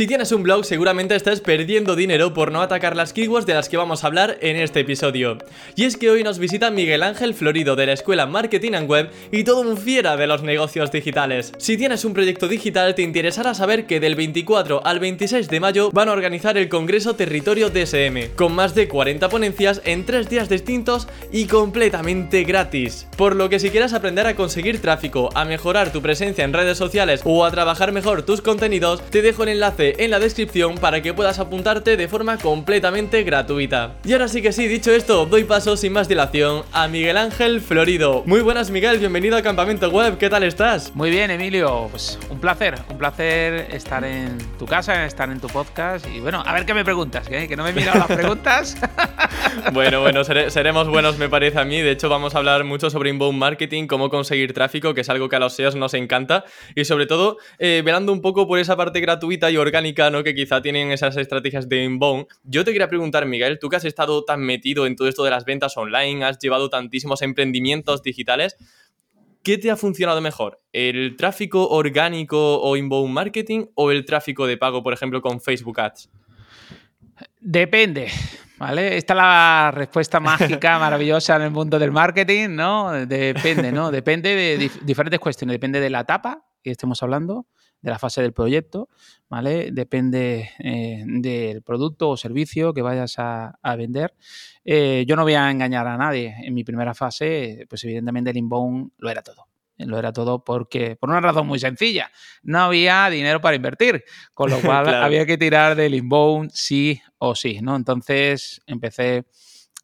Si tienes un blog seguramente estás perdiendo dinero por no atacar las keywords de las que vamos a hablar en este episodio. Y es que hoy nos visita Miguel Ángel Florido de la Escuela Marketing and Web y todo un fiera de los negocios digitales. Si tienes un proyecto digital te interesará saber que del 24 al 26 de mayo van a organizar el Congreso Territorio DSM, con más de 40 ponencias en tres días distintos y completamente gratis. Por lo que si quieres aprender a conseguir tráfico, a mejorar tu presencia en redes sociales o a trabajar mejor tus contenidos, te dejo el enlace en la descripción para que puedas apuntarte de forma completamente gratuita. Y ahora sí que sí, dicho esto, doy paso sin más dilación a Miguel Ángel Florido. Muy buenas Miguel, bienvenido a Campamento Web, ¿qué tal estás? Muy bien Emilio, pues un placer, un placer estar en tu casa, estar en tu podcast y bueno, a ver qué me preguntas, que no me he mirado las preguntas. bueno, bueno, seremos buenos me parece a mí, de hecho vamos a hablar mucho sobre inbound marketing, cómo conseguir tráfico, que es algo que a los SEOs nos encanta y sobre todo eh, velando un poco por esa parte gratuita y orgánica ¿no? Que quizá tienen esas estrategias de inbound. Yo te quería preguntar, Miguel, tú que has estado tan metido en todo esto de las ventas online, has llevado tantísimos emprendimientos digitales, ¿qué te ha funcionado mejor? ¿El tráfico orgánico o inbound marketing o el tráfico de pago, por ejemplo, con Facebook Ads? Depende, ¿vale? Esta es la respuesta mágica, maravillosa en el mundo del marketing, ¿no? Depende, ¿no? Depende de diferentes cuestiones. Depende de la etapa que estemos hablando, de la fase del proyecto, ¿vale? Depende eh, del producto o servicio que vayas a, vender. Eh, yo no voy a engañar a nadie. En mi primera fase, pues evidentemente el inbound lo era todo. Lo era todo porque, por una razón muy sencilla, no había dinero para invertir, con lo cual había que tirar del inbound sí o sí, ¿no? Entonces empecé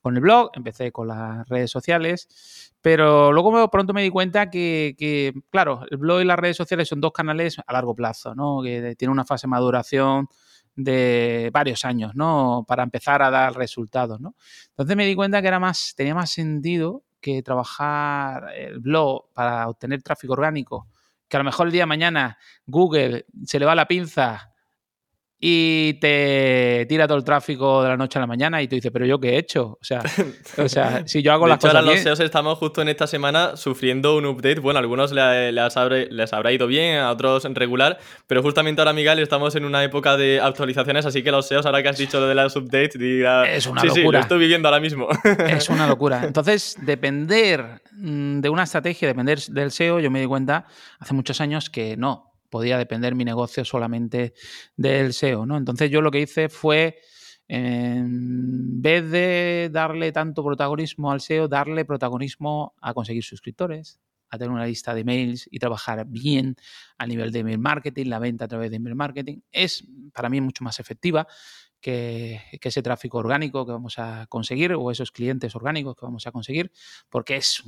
con el blog, empecé con las redes sociales, pero luego pronto me di cuenta que, claro, el blog y las redes sociales son dos canales a largo plazo, ¿no? Que tienen una fase de maduración de varios años, ¿no? Para empezar a dar resultados, ¿no? Entonces me di cuenta que era más, tenía más sentido que trabajar el blog para obtener tráfico orgánico, que a lo mejor el día de mañana Google se le va la pinza y te tira todo el tráfico de la noche a la mañana y tú dices, pero yo qué he hecho? O sea, o sea si yo hago las cosas ahora los SEOs estamos justo en esta semana sufriendo un update. Bueno, a algunos les, habrá, ido bien, a otros en regular, pero justamente ahora, Miguel, estamos en una época de actualizaciones, así que los SEOs, ahora que has dicho lo de las updates, diga... Es una sí, locura. Sí, lo estoy viviendo ahora mismo. Es una locura. Entonces, depender mm, de una estrategia, depender del SEO, yo me di cuenta hace muchos años que no, podía depender mi negocio solamente del SEO, ¿no? Entonces yo lo que hice fue, en vez de darle tanto protagonismo al SEO, darle protagonismo a conseguir suscriptores, a tener una lista de emails y trabajar bien a nivel de email marketing, la venta a través de email marketing. Es para mí mucho más efectiva que, ese tráfico orgánico que vamos a conseguir o esos clientes orgánicos que vamos a conseguir, porque es,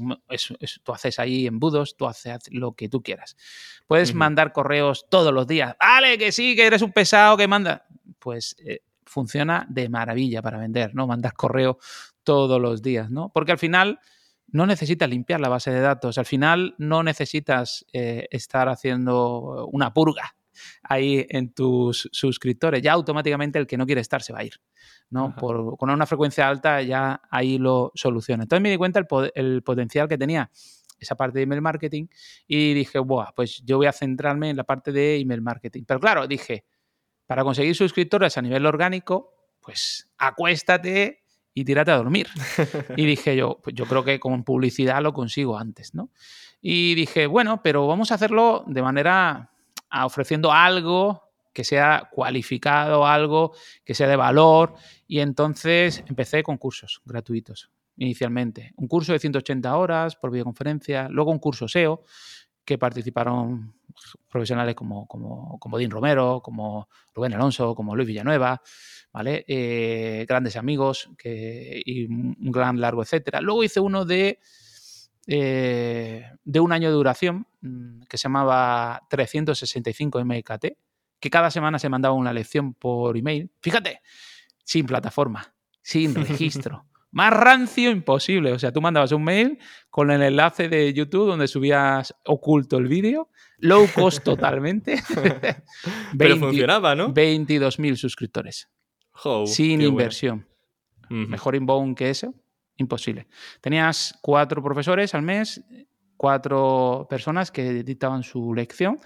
tú haces ahí embudos, tú haces lo que tú quieras. Puedes mandar correos todos los días. Vale, que sí, que eres un pesado que manda. Pues eh, funciona de maravilla para vender, ¿no? Mandar correo todos los días, ¿no? Porque al final no necesitas limpiar la base de datos, al final no necesitas eh, estar haciendo una purga ahí en tus suscriptores. Ya automáticamente el que no quiere estar se va a ir. ¿no? Por, con una frecuencia alta ya ahí lo soluciona. Entonces me di cuenta el, el potencial que tenía esa parte de email marketing y dije, Buah, pues yo voy a centrarme en la parte de email marketing. Pero claro, dije, para conseguir suscriptores a nivel orgánico, pues acuéstate y tírate a dormir. y dije yo, pues yo creo que con publicidad lo consigo antes, ¿no? Y dije, bueno, pero vamos a hacerlo de manera ofreciendo algo que sea cualificado, algo que sea de valor. Y entonces empecé con cursos gratuitos inicialmente. Un curso de 180 horas por videoconferencia, luego un curso SEO que participaron profesionales como, como, como Dean Romero, como Rubén Alonso, como Luis Villanueva, ¿vale? Eh, grandes amigos que, y un gran largo, etcétera. Luego hice uno de eh, de un año de duración que se llamaba 365 MKT, que cada semana se mandaba una lección por email. Fíjate, sin plataforma, sin registro. Más rancio imposible. O sea, tú mandabas un mail con el enlace de YouTube donde subías oculto el vídeo, low cost totalmente. Pero funcionaba, ¿no? 22.000 suscriptores. sin inversión. Mejor inbound que eso, imposible. Tenías cuatro profesores al mes, cuatro personas que dictaban su lección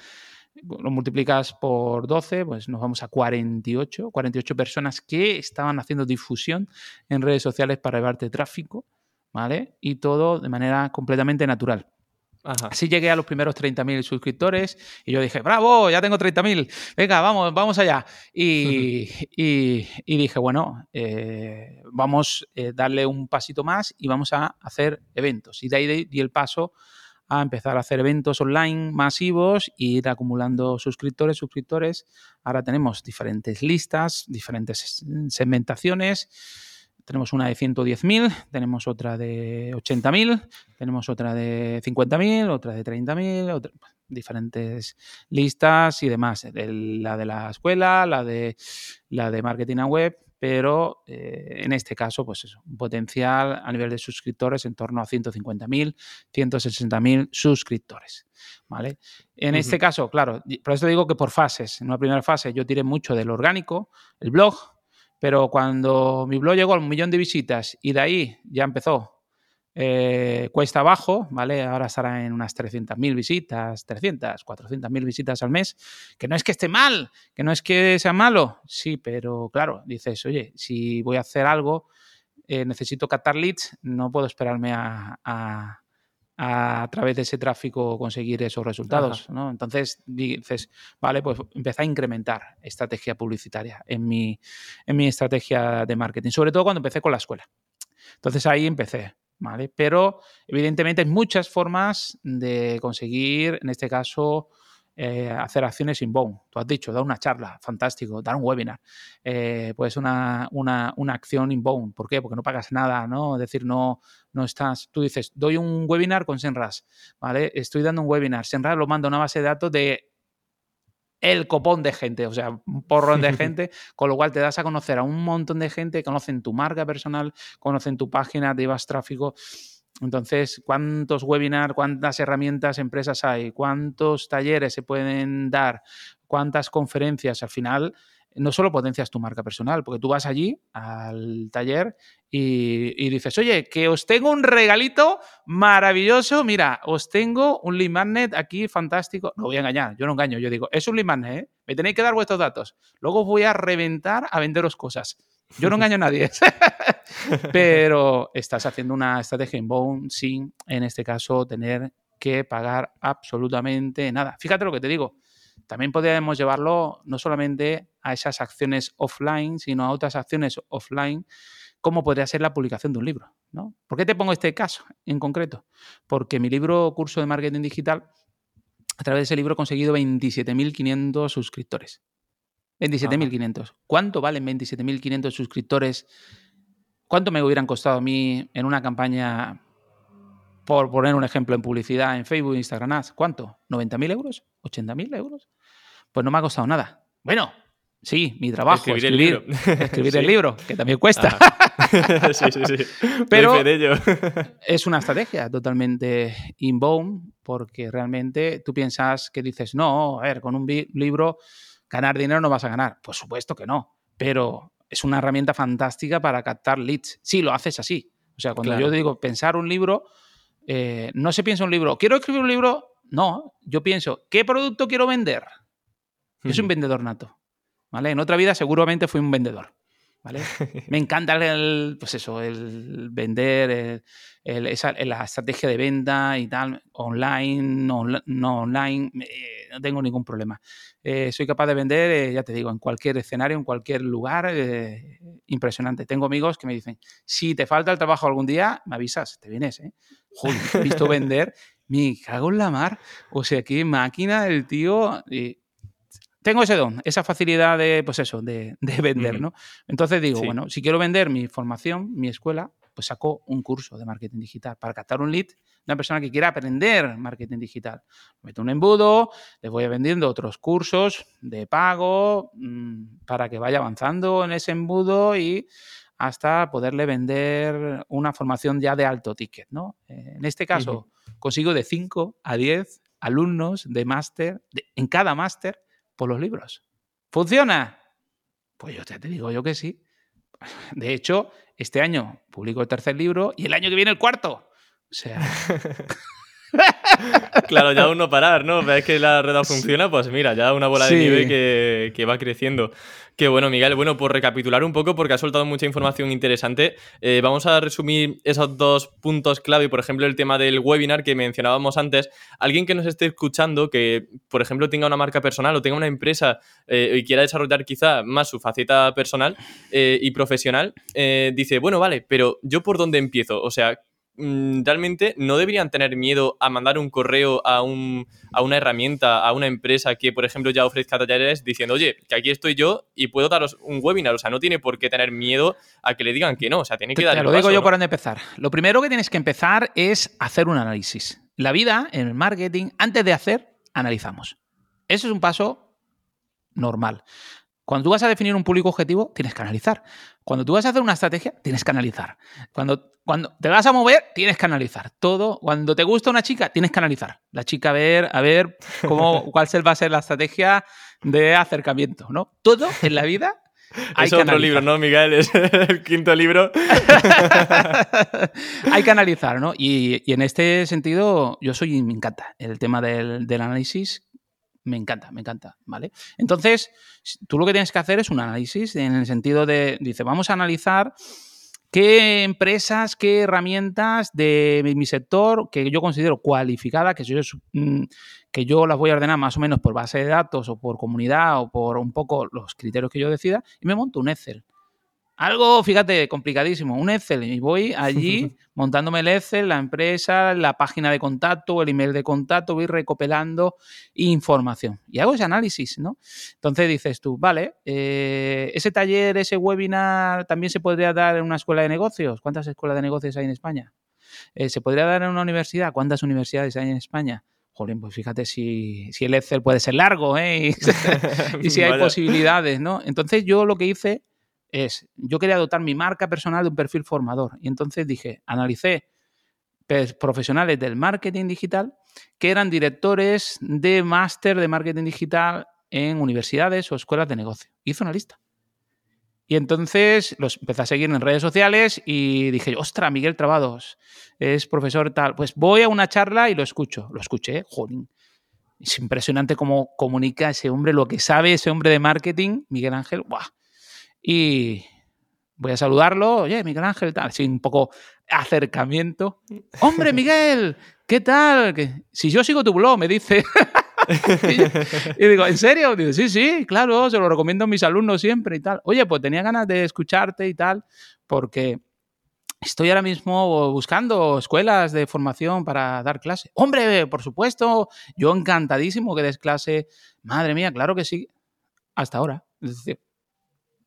lo multiplicas por 12, pues nos vamos a 48, 48 personas que estaban haciendo difusión en redes sociales para llevarte tráfico, ¿vale? Y todo de manera completamente natural. Así llegué a los primeros 30.000 suscriptores y yo dije, bravo, ya tengo 30.000, venga, vamos, vamos allá. Y, dije, bueno, eh, vamos a eh, darle un pasito más y vamos a hacer eventos. Y de ahí di el paso a empezar a hacer eventos online masivos e ir acumulando suscriptores, suscriptores. Ahora tenemos diferentes listas, diferentes segmentaciones. Tenemos una de 110.000, tenemos otra de 80.000, tenemos otra de 50.000, otra de 30.000, diferentes listas y demás. la de la escuela, la de, la de marketing a web, pero eh, en este caso, pues eso, un potencial a nivel de suscriptores en torno a 150.000, 160.000 suscriptores. ¿vale? En este caso, claro, por eso digo que por fases. En una primera fase yo tiré mucho del orgánico, el blog, pero cuando mi blog llegó a un millón de visitas y de ahí ya empezó eh, cuesta abajo, ¿vale? Ahora estará en unas 300.000 visitas, 300, 400.000 visitas al mes, que no es que esté mal, que no es que sea malo, sí, pero claro, dices, oye, si voy a hacer algo, eh, necesito captar leads, no puedo esperarme a, a, través de ese tráfico conseguir esos resultados, ¿no? Entonces dices, vale, pues empecé a incrementar estrategia publicitaria en mi, en mi estrategia de marketing, sobre todo cuando empecé con la escuela. Entonces ahí empecé. Pero evidentemente hay muchas formas de conseguir, en este caso, eh, hacer acciones inbound. Tú has dicho, dar una charla, fantástico, dar un webinar. Eh, pues una, una, una, acción inbound. ¿Por qué? Porque no pagas nada, ¿no? Es decir, no, no estás. Tú dices, doy un webinar con Senras, ¿vale? Estoy dando un webinar. Senras lo manda a una base de datos de el copón de gente, o sea, un porrón de gente, con lo cual te das a conocer a un montón de gente, conocen tu marca personal, conocen tu página, te llevas tráfico. Entonces, ¿cuántos webinars, cuántas herramientas, empresas hay? ¿Cuántos talleres se pueden dar? ¿Cuántas conferencias? Al final, no solo potencias tu marca personal, porque tú vas allí al taller y, dices, oye, que os tengo un regalito maravilloso, mira, os tengo un lead magnet aquí fantástico. No voy a engañar, yo no engaño, yo digo, es un lead magnet, ¿eh? me tenéis que dar vuestros datos. Luego os voy a reventar a venderos cosas. Yo no engaño a nadie, pero estás haciendo una estrategia inbound sin, en este caso, tener que pagar absolutamente nada. Fíjate lo que te digo, también podríamos llevarlo no solamente a esas acciones offline, sino a otras acciones offline, como podría ser la publicación de un libro. ¿no? ¿Por qué te pongo este caso en concreto? Porque mi libro Curso de Marketing Digital, a través de ese libro he conseguido 27.500 suscriptores. 27.500. ¿Cuánto valen 27.500 suscriptores? ¿Cuánto me hubieran costado a mí en una campaña, por poner un ejemplo, en publicidad en Facebook, Instagram Ads? ¿Cuánto? ¿90.000 euros? ¿80.000 euros? Pues no me ha costado nada. Bueno, sí, mi trabajo, escribir, el libro, escribir el libro que también cuesta. sí, sí, sí. Pero es una estrategia totalmente inbound porque realmente tú piensas que dices, no, a ver, con un libro ganar dinero no vas a ganar. Por supuesto que no, pero es una herramienta fantástica para captar leads. Sí, lo haces así. O sea, cuando yo digo pensar un libro, eh, no se piensa un libro, quiero escribir un libro, no, yo pienso, ¿qué producto quiero vender? Yo soy un vendedor nato. ¿vale? En otra vida seguramente fui un vendedor. ¿vale? Me encanta el, pues eso, el vender, esa, la estrategia de venta y tal, online, no, no online, eh, no tengo ningún problema. Eh, soy capaz de vender, eh, ya te digo, en cualquier escenario, en cualquier lugar, impresionante. Tengo amigos que me dicen, si te falta el trabajo algún día, me avisas, te vienes, ¿eh? Joder, visto vender, me cago en la mar, o sea, qué máquina el tío tengo ese don, esa facilidad de, pues eso, de, vender, ¿no? Entonces digo, bueno, si quiero vender mi formación, mi escuela, pues saco un curso de marketing digital para captar un lead de una persona que quiera aprender marketing digital. Meto un embudo, le voy vendiendo otros cursos de pago mm, para que vaya avanzando en ese embudo y hasta poderle vender una formación ya de alto ticket, ¿no? Eh, en este caso, consigo de 5 a 10 alumnos de máster, en cada máster, por los libros. ¿Funciona? Pues yo te digo yo que sí. De hecho, este año publico el tercer libro y el año que viene el cuarto. O sea. claro, ya uno parar, ¿no? Ves que la red funciona, pues mira, ya una bola de nieve que, que, va creciendo. Qué bueno, Miguel. Bueno, por recapitular un poco, porque ha soltado mucha información interesante, eh, vamos a resumir esos dos puntos clave. Por ejemplo, el tema del webinar que mencionábamos antes. Alguien que nos esté escuchando, que por ejemplo tenga una marca personal o tenga una empresa eh, y quiera desarrollar quizá más su faceta personal eh, y profesional, dice, bueno, vale, pero ¿yo por dónde empiezo? O sea, realmente no deberían tener miedo a mandar un correo a, un, a una herramienta, a una empresa que, por ejemplo, ya ofrezca talleres diciendo, oye, que aquí estoy yo y puedo daros un webinar. O sea, no tiene por qué tener miedo a que le digan que no. O sea, tiene que dar. Te lo digo yo por dónde empezar. Lo primero que tienes que empezar es hacer un análisis. La vida, en el marketing, antes de hacer, analizamos. Eso es un paso normal. Cuando tú vas a definir un público objetivo, tienes que analizar. Cuando tú vas a hacer una estrategia, tienes que analizar. Cuando, cuando te vas a mover, tienes que analizar. Todo. Cuando te gusta una chica, tienes que analizar. La chica, a ver, a ver cómo, cuál va a ser la estrategia de acercamiento, ¿no? Todo en la vida hay es otro libro, ¿no, Miguel? Es el quinto libro. Hay que analizar, ¿no? Y, en este sentido, yo soy, me encanta el tema del, del, análisis me encanta, me encanta, ¿vale? Entonces, tú lo que tienes que hacer es un análisis en el sentido de, dice, vamos a analizar qué empresas, qué herramientas de mi sector que yo considero cualificada, que yo, mm, que yo las voy a ordenar más o menos por base de datos o por comunidad o por un poco los criterios que yo decida, y me monto un Excel. Algo, fíjate, complicadísimo, un Excel. Y voy allí montándome el Excel, la empresa, la página de contacto, el email de contacto, voy recopilando información. Y hago ese análisis, ¿no? Entonces dices tú, vale, eh, ese taller, ese webinar también se podría dar en una escuela de negocios. ¿Cuántas escuelas de negocios hay en España? Eh, ¿Se podría dar en una universidad? ¿Cuántas universidades hay en España? Jolín, pues fíjate si, el Excel puede ser largo, ¿eh? y si hay posibilidades, ¿no? Entonces yo lo que hice es, yo quería dotar mi marca personal de un perfil formador. Y entonces dije, analicé profesionales del marketing digital que eran directores de máster de marketing digital en universidades o escuelas de negocio. Hice una lista. Y entonces los empecé a seguir en redes sociales y dije, ostra, Miguel Trabados es profesor tal. Pues voy a una charla y lo escucho. Lo escuché, jolín. Es impresionante cómo comunica ese hombre, lo que sabe ese hombre de marketing, Miguel Ángel. ¡Buah! Y voy a saludarlo. Oye, Miguel Ángel, tal, así un poco acercamiento. Hombre, Miguel, ¿qué tal? Si yo sigo tu blog, me dice. y, digo, ¿en serio? Dice, sí, sí, claro, se lo recomiendo a mis alumnos siempre y tal. Oye, pues tenía ganas de escucharte y tal, porque estoy ahora mismo buscando escuelas de formación para dar clase. Hombre, por supuesto, yo encantadísimo que des clase. Madre mía, claro que sí. Hasta ahora. Es decir,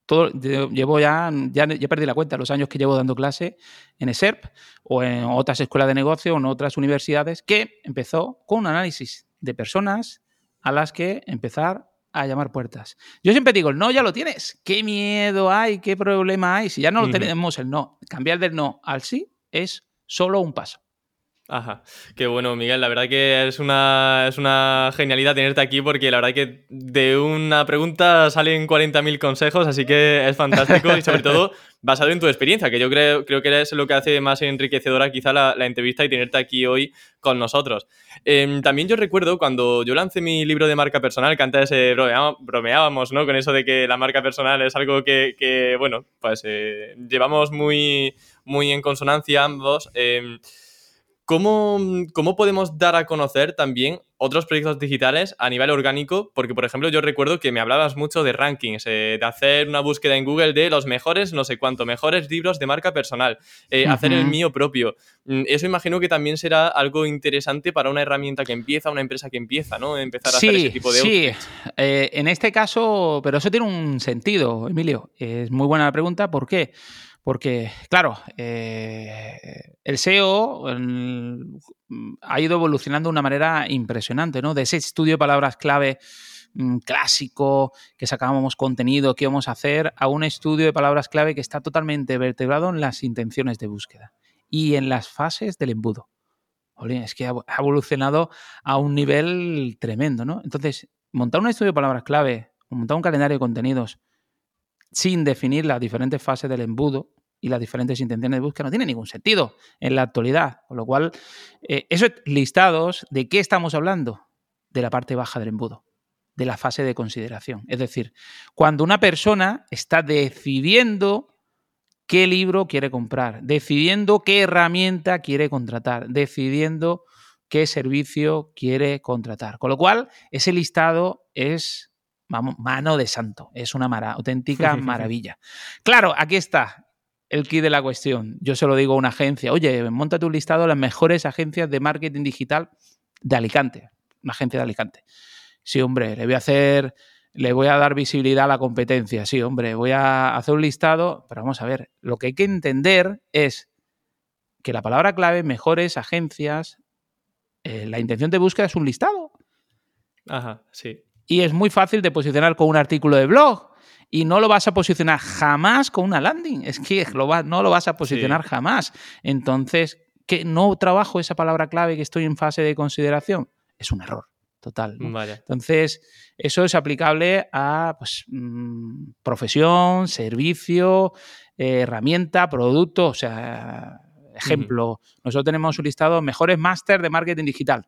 todo, llevo ya, ya, ya, perdí la cuenta, los años que llevo dando clase en ESERP o en otras escuelas de negocio o en otras universidades, que empezó con un análisis de personas a las que empezar a llamar puertas. Yo siempre digo, el no ya lo tienes. ¿Qué miedo hay? ¿Qué problema hay? Si ya no lo tenemos el no, cambiar del no al sí es solo un paso. Ajá, qué bueno, Miguel. La verdad que es una, es una genialidad tenerte aquí porque la verdad que de una pregunta salen 40.000 consejos, así que es fantástico y sobre todo basado en tu experiencia, que yo creo, creo que es lo que hace más enriquecedora quizá la, entrevista y tenerte aquí hoy con nosotros. Em, también yo recuerdo cuando yo lancé mi libro de marca personal, que antes eh, bromeábamos, ¿no? Con eso de que la marca personal es algo que, bueno, pues eh, llevamos muy, muy en consonancia ambos. ¿Cómo, ¿Cómo, podemos dar a conocer también otros proyectos digitales a nivel orgánico? Porque, por ejemplo, yo recuerdo que me hablabas mucho de rankings, eh, de hacer una búsqueda en Google de los mejores, no sé cuánto, mejores libros de marca personal, eh, hacer el mío propio. Mm, eso imagino que también será algo interesante para una herramienta que empieza, una empresa que empieza, ¿no? Empezar a hacer ese tipo de... Sí, eh, en este caso, pero eso tiene un sentido, Emilio. Es muy buena la pregunta. ¿Por qué? Porque, claro, eh, el SEO ha ido evolucionando de una manera impresionante, ¿no? De ese estudio de palabras clave mm, clásico, que sacábamos contenido, que íbamos a hacer, a un estudio de palabras clave que está totalmente vertebrado en las intenciones de búsqueda y en las fases del embudo. es que ha evolucionado a un nivel tremendo, ¿no? Entonces, montar un estudio de palabras clave, montar un calendario de contenidos sin definir las diferentes fases del embudo y las diferentes intenciones de búsqueda no tiene ningún sentido en la actualidad. Con lo cual, eh, esos listados, ¿de qué estamos hablando? De la parte baja del embudo, de la fase de consideración. Es decir, cuando una persona está decidiendo qué libro quiere comprar, decidiendo qué herramienta quiere contratar, decidiendo qué servicio quiere contratar. Con lo cual, ese listado es mano de santo, es una auténtica maravilla. Claro, aquí está el key de la cuestión. Yo se lo digo a una agencia, oye, monta tu listado de las mejores agencias de marketing digital de Alicante, una agencia de Alicante. Sí, hombre, le voy a hacer, le voy a dar visibilidad a la competencia. Sí, hombre, voy a hacer un listado, pero vamos a ver, lo que hay que entender es que la palabra clave, mejores agencias, eh, la intención de búsqueda es un listado. Ajá, sí. Y es muy fácil de posicionar con un artículo de blog. Y no lo vas a posicionar jamás con una landing. Es que no lo vas a posicionar jamás. Entonces, que no trabajo esa palabra clave que estoy en fase de consideración. Es un error total. Entonces, eso es aplicable a pues, mm, profesión, servicio, eh, herramienta, producto. O sea, ejemplo, nosotros tenemos un listado mejores máster de marketing digital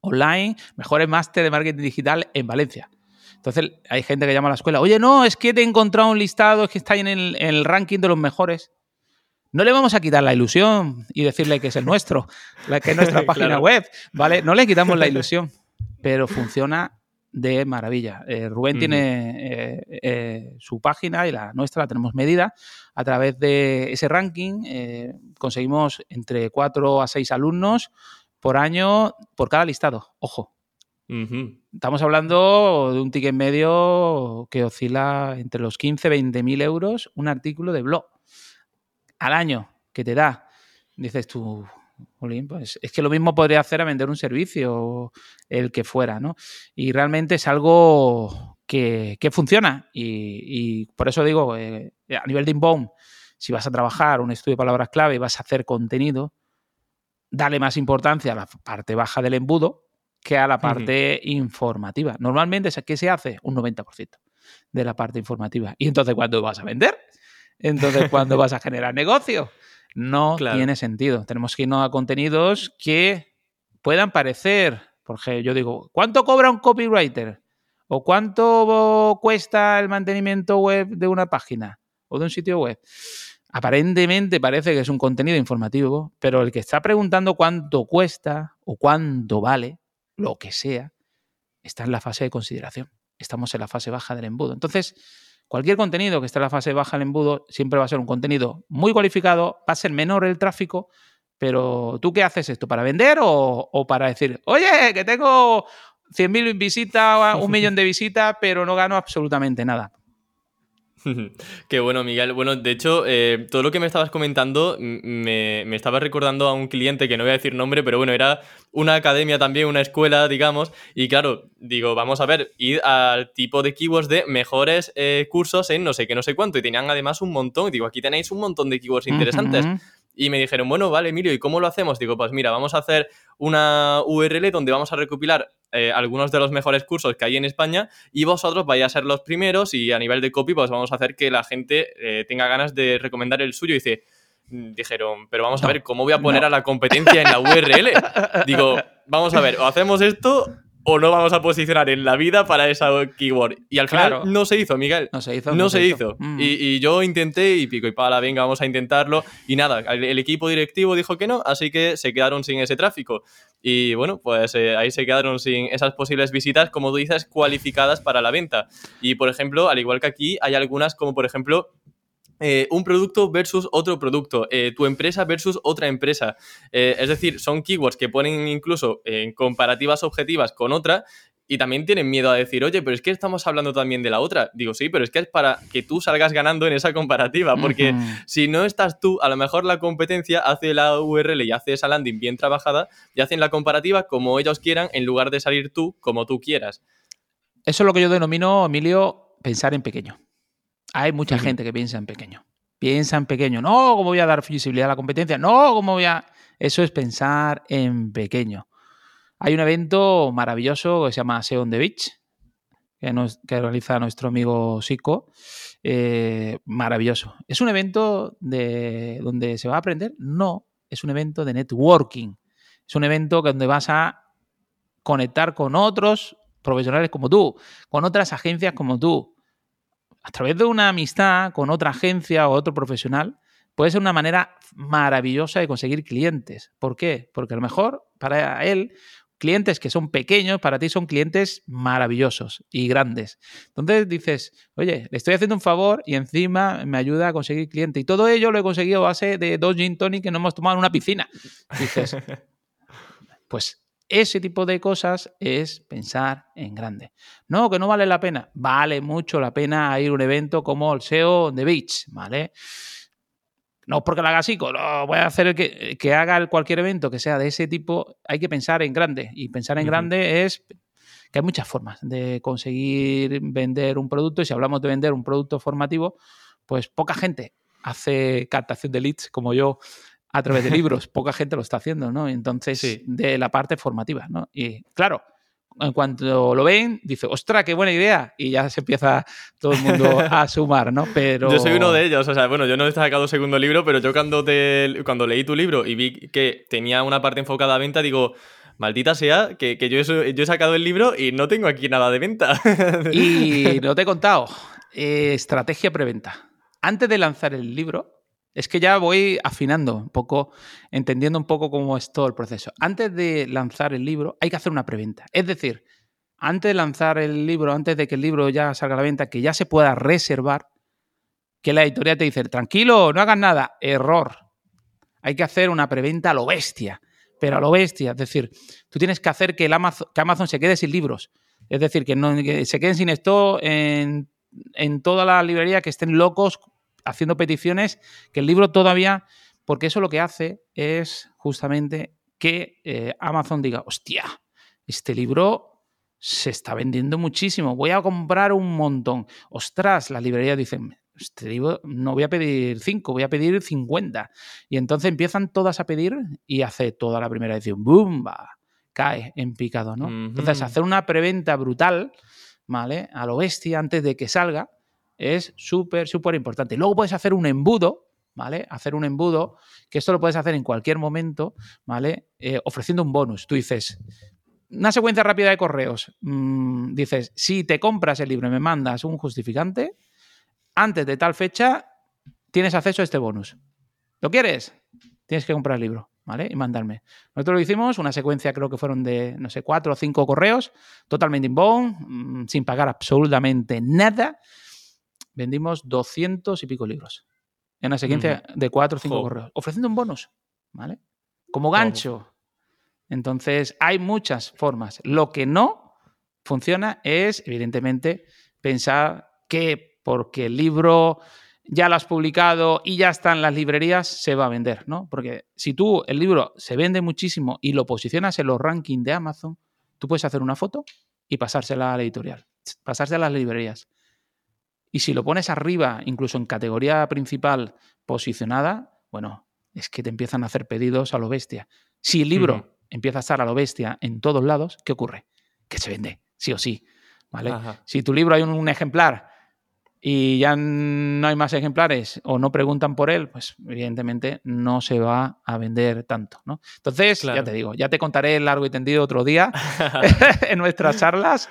online, mejores máster de marketing digital en Valencia. Entonces hay gente que llama a la escuela, oye, no, es que te he encontrado un listado, es que está en el, ranking de los mejores. No le vamos a quitar la ilusión y decirle que es el nuestro, la que es nuestra página web, ¿vale? No le quitamos la ilusión, pero funciona de maravilla. Eh, Rubén tiene eh, eh, su página y la nuestra la tenemos medida. A través de ese ranking conseguimos entre 4 a 6 alumnos por año por cada listado. Ojo. Estamos hablando de un ticket medio que oscila entre los 15 y 20 mil euros un artículo de blog al año que te da. Dices tú, pues es que lo mismo podría hacer a vender un servicio, el que fuera, ¿no? Y realmente es algo que, funciona. Y, por eso digo, eh, a nivel de inbound, si vas a trabajar un estudio de palabras clave y vas a hacer contenido, dale más importancia a la parte baja del embudo que a la parte informativa. Normalmente, ¿qué se hace? Un 90% de la parte informativa. ¿Y entonces cuándo vas a vender? Entonces, ¿cuándo vas a generar negocio? No tiene sentido. Tenemos que irnos a contenidos que puedan parecer, porque yo digo, ¿cuánto cobra un copywriter? ¿O cuánto cuesta el mantenimiento web de una página o de un sitio web? Aparentemente parece que es un contenido informativo, pero el que está preguntando cuánto cuesta o cuánto vale, lo que sea, está en la fase de consideración. Estamos en la fase baja del embudo. Entonces, cualquier contenido que esté en la fase baja del embudo siempre va a ser un contenido muy cualificado, va a ser menor el tráfico, pero ¿tú qué haces esto? ¿Para vender o, para decir, oye, que tengo 100.000 visitas, un millón de visitas, pero no gano absolutamente nada? Qué bueno, Miguel. Bueno, de hecho, eh, todo lo que me estabas comentando me, me estaba recordando a un cliente que no voy a decir nombre, pero bueno, era una academia también, una escuela, digamos. Y claro, digo, vamos a ver, ir al tipo de keywords de mejores eh, cursos en no sé qué, no sé cuánto. Y tenían además un montón. Digo, aquí tenéis un montón de keywords interesantes. Y me dijeron, bueno, vale, Emilio, ¿y cómo lo hacemos? Digo, pues mira, vamos a hacer una URL donde vamos a recopilar eh, algunos de los mejores cursos que hay en España y vosotros vais a ser los primeros y a nivel de copy pues vamos a hacer que la gente eh, tenga ganas de recomendar el suyo y dice, mm, dijeron, pero vamos a ver, ¿cómo voy a poner a la competencia en la URL? Digo, vamos a ver, o hacemos esto o no vamos a posicionar en la vida para esa keyword. Y al final no se hizo, Miguel. No se hizo. No, se, hizo. Mm. Y, yo intenté y pico y pala, venga, vamos a intentarlo. Y nada, el, equipo directivo dijo que no, así que se quedaron sin ese tráfico. Y bueno, pues eh, ahí se quedaron sin esas posibles visitas, como tú dices, cualificadas para la venta. Y por ejemplo, al igual que aquí, hay algunas como por ejemplo eh, un producto versus otro producto, eh, tu empresa versus otra empresa. Eh, es decir, son keywords que ponen incluso en comparativas objetivas con otra y también tienen miedo a decir, oye, pero es que estamos hablando también de la otra. Digo, sí, pero es que es para que tú salgas ganando en esa comparativa, porque si no estás tú, a lo mejor la competencia hace la URL y hace esa landing bien trabajada y hacen la comparativa como ellos quieran en lugar de salir tú como tú quieras. Eso es lo que yo denomino, Emilio, pensar en pequeño. Hay mucha gente que piensa en pequeño. Piensa en pequeño. No, ¿cómo voy a dar visibilidad a la competencia? No, ¿cómo voy a...? Eso es pensar en pequeño. Hay un evento maravilloso que se llama SEO on the Beach, que, que realiza nuestro amigo Sico. Eh, maravilloso. ¿Es un evento de, donde se va a aprender? No, es un evento de networking. Es un evento donde vas a conectar con otros profesionales como tú, con otras agencias como tú. A través de una amistad con otra agencia o otro profesional, puede ser una manera maravillosa de conseguir clientes. ¿Por qué? Porque a lo mejor para él clientes que son pequeños, para ti son clientes maravillosos y grandes. Entonces dices, oye, le estoy haciendo un favor y encima me ayuda a conseguir cliente. Y todo ello lo he conseguido a base de dos gin tonic que no hemos tomado en una piscina. Dices, pues ese tipo de cosas es pensar en grande. No, que no vale la pena. Vale mucho la pena ir a un evento como el SEO de Beach, ¿vale? No porque lo haga así, no, voy a hacer el que, que haga cualquier evento que sea de ese tipo, hay que pensar en grande. Y pensar en grande es que hay muchas formas de conseguir vender un producto. Y si hablamos de vender un producto formativo, pues poca gente hace captación de leads como yo a través de libros. poca gente lo está haciendo, ¿no? Entonces, de la parte formativa, ¿no? Y claro, en cuanto lo ven, dice, ostra, qué buena idea. Y ya se empieza todo el mundo a sumar, ¿no? Pero... Yo soy uno de ellos, o sea, bueno, yo no he sacado segundo libro, pero yo cuando, te, cuando leí tu libro y vi que tenía una parte enfocada a venta, digo, maldita sea, que, yo, he, yo, he, sacado el libro y no tengo aquí nada de venta. y no te he contado, eh, estrategia preventa. Antes de lanzar el libro, es que ya voy afinando un poco, entendiendo un poco cómo es todo el proceso. Antes de lanzar el libro, hay que hacer una preventa. Es decir, antes de lanzar el libro, antes de que el libro ya salga a la venta, que ya se pueda reservar, que la editorial te dice, tranquilo, no hagas nada. Error. Hay que hacer una preventa a lo bestia, pero a lo bestia. Es decir, tú tienes que hacer que, Amazon se quede sin libros. Es decir, que, no, se queden sin esto en, en toda la librería, que estén locos haciendo peticiones que el libro todavía, porque eso lo que hace es justamente que eh, Amazon diga, hostia, este libro se está vendiendo muchísimo, voy a comprar un montón. Ostras, la librería dice, este libro no voy a pedir 5, voy a pedir 50. Y entonces empiezan todas a pedir y hace toda la primera edición, ¡boom! cae en picado, ¿no? Entonces, hacer una preventa brutal, ¿vale? A lo bestia antes de que salga, es súper, súper importante. Luego puedes hacer un embudo, ¿vale? Hacer un embudo, que esto lo puedes hacer en cualquier momento, ¿vale? Eh, ofreciendo un bonus. Tú dices, una secuencia rápida de correos. Mm, dices, si te compras el libro y me mandas un justificante, antes de tal fecha tienes acceso a este bonus. ¿Lo quieres? Tienes que comprar el libro, ¿vale? Y mandarme. Nosotros lo hicimos, una secuencia creo que fueron de, no sé, cuatro o cinco correos, totalmente inbound, mm, sin pagar absolutamente nada vendimos 200 y pico libros. En una secuencia de 4 o 5 correos, ofreciendo un bonus, ¿vale? Como gancho. Entonces, hay muchas formas. Lo que no funciona es, evidentemente, pensar que porque el libro ya lo has publicado y ya está en las librerías, se va a vender, ¿no? Porque si tú el libro se vende muchísimo y lo posicionas en los rankings de Amazon, tú puedes hacer una foto y pasársela a la editorial, pasársela a las librerías. Y si lo pones arriba, incluso en categoría principal posicionada, bueno, es que te empiezan a hacer pedidos a lo bestia. Si el libro empieza a estar a lo bestia en todos lados, ¿qué ocurre? Que se vende, sí o sí. ¿Vale? Si tu libro hay un ejemplar y ya no hay más ejemplares o no preguntan por él, pues evidentemente no se va a vender tanto, ¿no? Entonces, ya te digo, ya te contaré largo y tendido otro día en nuestras charlas.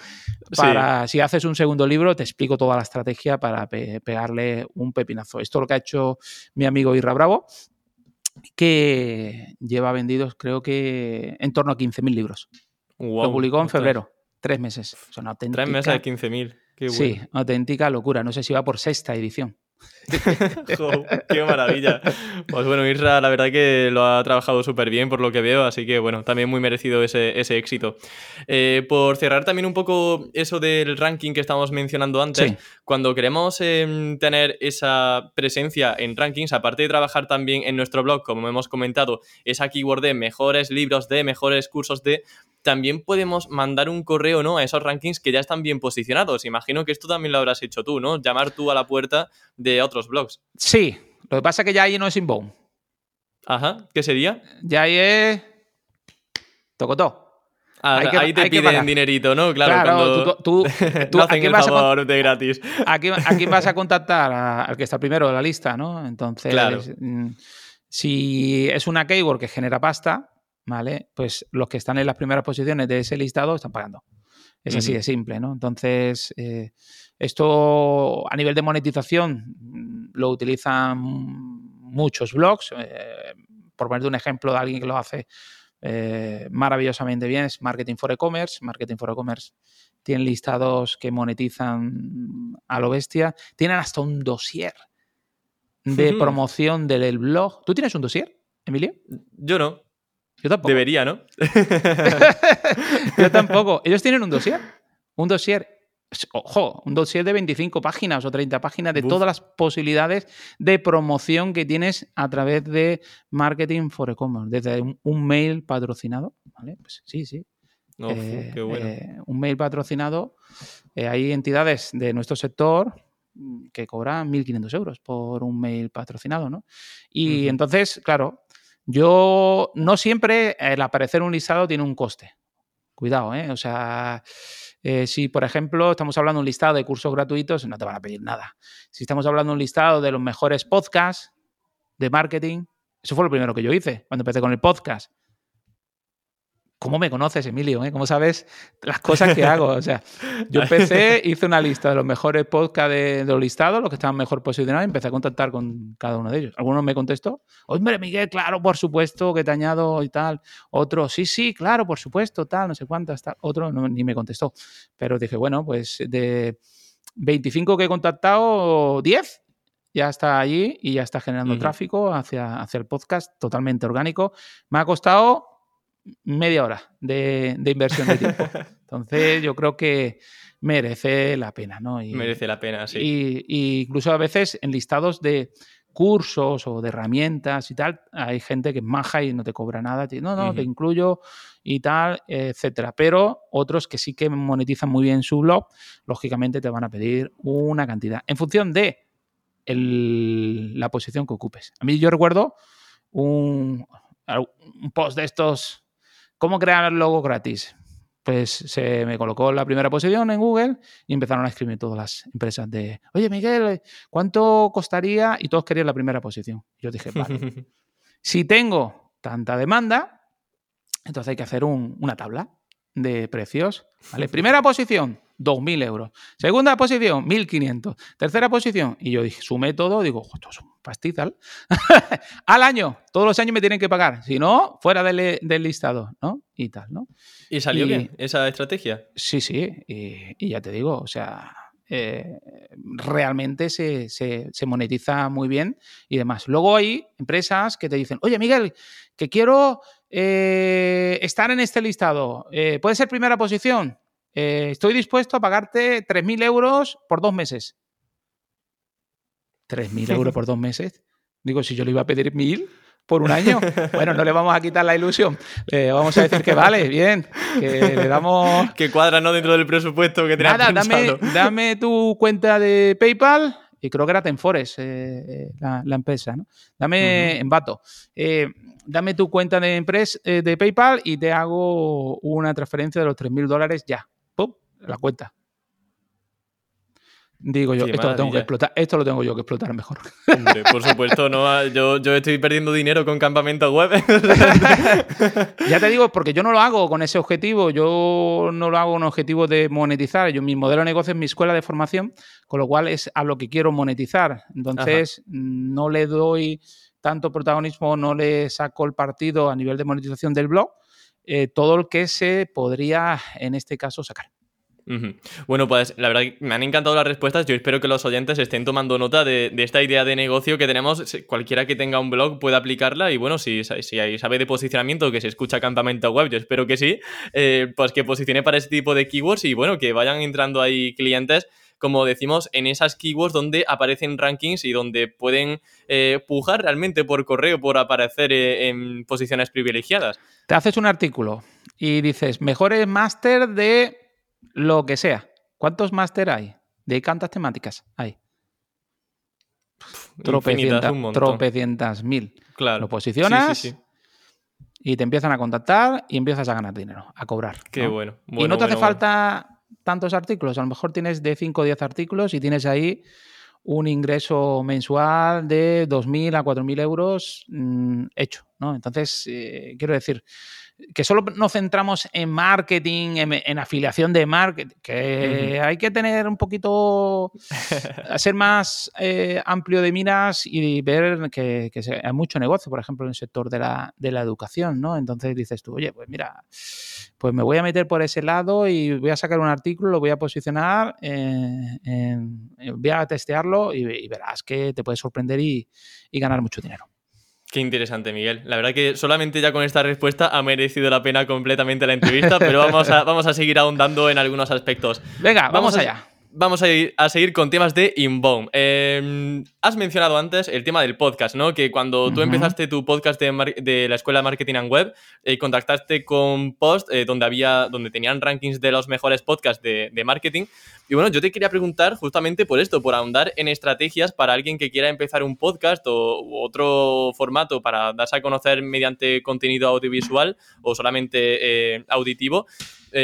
Para si haces un segundo libro, te explico toda la estrategia para pegarle un pepinazo. Esto es lo que ha hecho mi amigo Irra Bravo, que lleva vendidos, creo que en torno a 15.000 libros. lo publicó en febrero, tres meses. Tres meses de 15.000. Sí, auténtica locura. No sé si va por sexta edición. ¡Qué maravilla! Pues bueno, Isra, la verdad que lo ha trabajado súper bien por lo que veo, así que bueno, también muy merecido ese, éxito. Eh, por cerrar también un poco eso del ranking que estábamos mencionando antes, cuando queremos em, tener esa presencia en rankings, aparte de trabajar también en nuestro blog, como hemos comentado, esa keyword de mejores libros de, mejores cursos de, también podemos mandar un correo, ¿no? A esos rankings que ya están bien posicionados. Imagino que esto también lo habrás hecho tú, ¿no? Llamar tú a la puerta de otros blogs. Sí, lo que pasa es que ya ahí no es inbound. Ajá, ¿qué sería? Ya ahí es... Tocotó. Ah, ahí te piden dinerito, ¿no? Claro, tú, no hacen el favor de gratis. Aquí, aquí vas a contactar al que está primero de la lista, ¿no? Entonces, mm, si es una keyword que genera pasta, ¿vale? Pues los que están en las primeras posiciones de ese listado están pagando. Es así de simple, ¿no? Entonces, eh, esto a nivel de monetización mm, lo utilizan muchos blogs. Eh, por poner un ejemplo de alguien que lo hace eh, maravillosamente bien, es Marketing for E-Commerce. Marketing for E-Commerce tiene listados que monetizan a lo bestia. Tienen hasta un dossier de promoción del blog. ¿Tú tienes un dossier, Emilio? Yo no. Yo tampoco. Debería, ¿no? Yo tampoco. Ellos tienen un dossier. Un dossier. Ojo, un dossier de 25 páginas o 30 páginas de todas las posibilidades de promoción que tienes a través de Marketing for E-Commerce. Desde un, mail patrocinado. ¿Vale? Pues sí, sí. Eh, qué bueno. Eh, un mail patrocinado. Eh, hay entidades de nuestro sector que cobran 1.500 euros por un mail patrocinado, ¿no? Y entonces, claro, yo no siempre el aparecer un listado tiene un coste. Cuidado, ¿eh? O sea, eh, si por ejemplo estamos hablando de un listado de cursos gratuitos, no te van a pedir nada. Si estamos hablando de un listado de los mejores podcasts de marketing, eso fue lo primero que yo hice cuando empecé con el podcast. ¿Cómo me conoces, Emilio? Eh? ¿Cómo sabes las cosas que hago? O sea, yo empecé, hice una lista de los mejores podcasts de, los listados, los que estaban mejor posicionados, y empecé a contactar con cada uno de ellos. Algunos me contestó, hombre, Miguel, claro, por supuesto, que te añado y tal. Otro, sí, sí, claro, por supuesto, tal, no sé cuántas, tal. Otro ni me contestó. Pero dije, bueno, pues de 25 que he contactado, 10 ya está allí y ya está generando tráfico hacia, hacia el podcast totalmente orgánico. Me ha costado media hora de, inversión de tiempo. Entonces, yo creo que merece la pena, ¿no? Y, merece la pena, sí. Y, incluso a veces en listados de cursos o de herramientas y tal, hay gente que es maja y no te cobra nada, no, no, te incluyo y tal, etcétera. Pero otros que sí que monetizan muy bien su blog, lógicamente te van a pedir una cantidad en función de la posición que ocupes. A mí yo recuerdo un, un post de estos ¿Cómo crear logo gratis? Pues se me colocó en la primera posición en Google y empezaron a escribir todas las empresas de, oye Miguel, ¿cuánto costaría? Y todos querían la primera posición. yo dije, vale, si tengo tanta demanda, entonces hay que hacer una tabla de precios. ¿vale? Primera posición, 2.000 euros. Segunda posición, 1.500. Tercera posición, y yo dije, sumé todo, digo, esto es un pastizal. Al año, todos los años me tienen que pagar, si no, fuera del, listado, ¿no? Y tal, ¿no? ¿Y salió bien esa estrategia? Sí, sí, y, ya te digo, o sea, eh, realmente se, monetiza muy bien y demás. Luego hay empresas que te dicen, oye Miguel, que quiero eh, estar en este listado, eh, ¿puede ser primera posición? Eh, estoy dispuesto a pagarte 3.000 euros por dos meses. ¿3.000 euros por dos meses? Digo, si yo le iba a pedir 1.000 por un año, bueno, no le vamos a quitar la ilusión. Le vamos a decir que vale, bien, que le damos... Que cuadra, ¿no? Dentro del presupuesto que tenías Nada, dame, dame, tu cuenta de PayPal y creo que era Tenfores eh, eh, la, empresa, ¿no? Dame, en Bato, dame tu cuenta de, empresa, de PayPal y te hago una transferencia de los 3.000 dólares ya la cuenta. Digo yo, esto lo tengo que explotar, esto lo tengo yo que explotar mejor. por supuesto, no, yo, estoy perdiendo dinero con campamentos web. ya te digo, porque yo no lo hago con ese objetivo, yo no lo hago con objetivo de monetizar. Yo, mi modelo de negocio es mi escuela de formación, con lo cual es a lo que quiero monetizar. Entonces, no le doy tanto protagonismo, no le saco el partido a nivel de monetización del blog, eh, todo lo que se podría en este caso sacar. Bueno, pues la verdad me han encantado las respuestas. Yo espero que los oyentes estén tomando nota de, esta idea de negocio que tenemos. Cualquiera que tenga un blog puede aplicarla y bueno, si, si sabe de posicionamiento, que se escucha campamento web, yo espero que sí, eh, pues que posicione para ese tipo de keywords y bueno, que vayan entrando ahí clientes como decimos, en esas keywords donde aparecen rankings y donde pueden eh, pujar realmente por correo por aparecer eh, en posiciones privilegiadas. Te haces un artículo y dices, mejores máster de lo que sea. ¿Cuántos máster hay? ¿De cuántas temáticas hay? tropecientas, mil. Claro. Lo posicionas y te empiezan a contactar y empiezas a ganar dinero, a cobrar. Qué bueno. Y no te hace falta tantos artículos. A lo mejor tienes de 5 o 10 artículos y tienes ahí un ingreso mensual de 2.000 a 4.000 euros mm, hecho, ¿no? Entonces, eh, quiero decir, que solo nos centramos en marketing, en, afiliación de marketing, que hay que tener un poquito, ser más eh, amplio de miras y ver que, hay mucho negocio, por ejemplo, en el sector de la, de la educación, ¿no? Entonces dices tú, oye, pues mira, pues me voy a meter por ese lado y voy a sacar un artículo, lo voy a posicionar, voy a testearlo y, verás que te puede sorprender y ganar mucho dinero. Qué interesante, Miguel. La verdad que solamente ya con esta respuesta ha merecido la pena completamente la entrevista, pero vamos a, vamos a seguir ahondando en algunos aspectos. Venga, vamos, allá vamos a, ir, a, seguir con temas de inbound. Em, has mencionado antes el tema del podcast, ¿no? Que cuando tú empezaste tu podcast de, la Escuela de Marketing and Web, eh, contactaste con Post, eh, donde, había, donde tenían rankings de los mejores podcasts de, marketing. Y bueno, yo te quería preguntar justamente por esto, por ahondar en estrategias para alguien que quiera empezar un podcast o u otro formato para darse a conocer mediante contenido audiovisual o solamente eh, auditivo,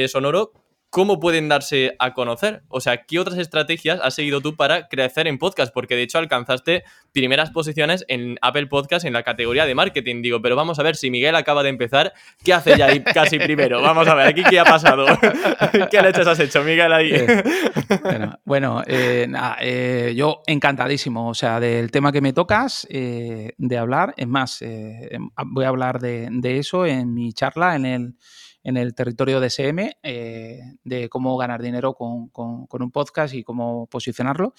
sonoro ¿cómo pueden darse a conocer? O sea, ¿qué otras estrategias has seguido tú para crecer en podcast? Porque de hecho alcanzaste primeras posiciones en Apple Podcast en la categoría de marketing. Digo, pero vamos a ver si Miguel acaba de empezar, ¿qué hace ya ahí casi primero? Vamos a ver, aquí qué ha pasado. ¿Qué leches has hecho, Miguel, ahí? bueno, eh, eh, yo encantadísimo, o sea, del tema que me tocas, eh, de hablar. Es más, voy a hablar de eso en mi charla en el en el territorio de SM, eh, de cómo ganar dinero con, un podcast y cómo posicionarlo.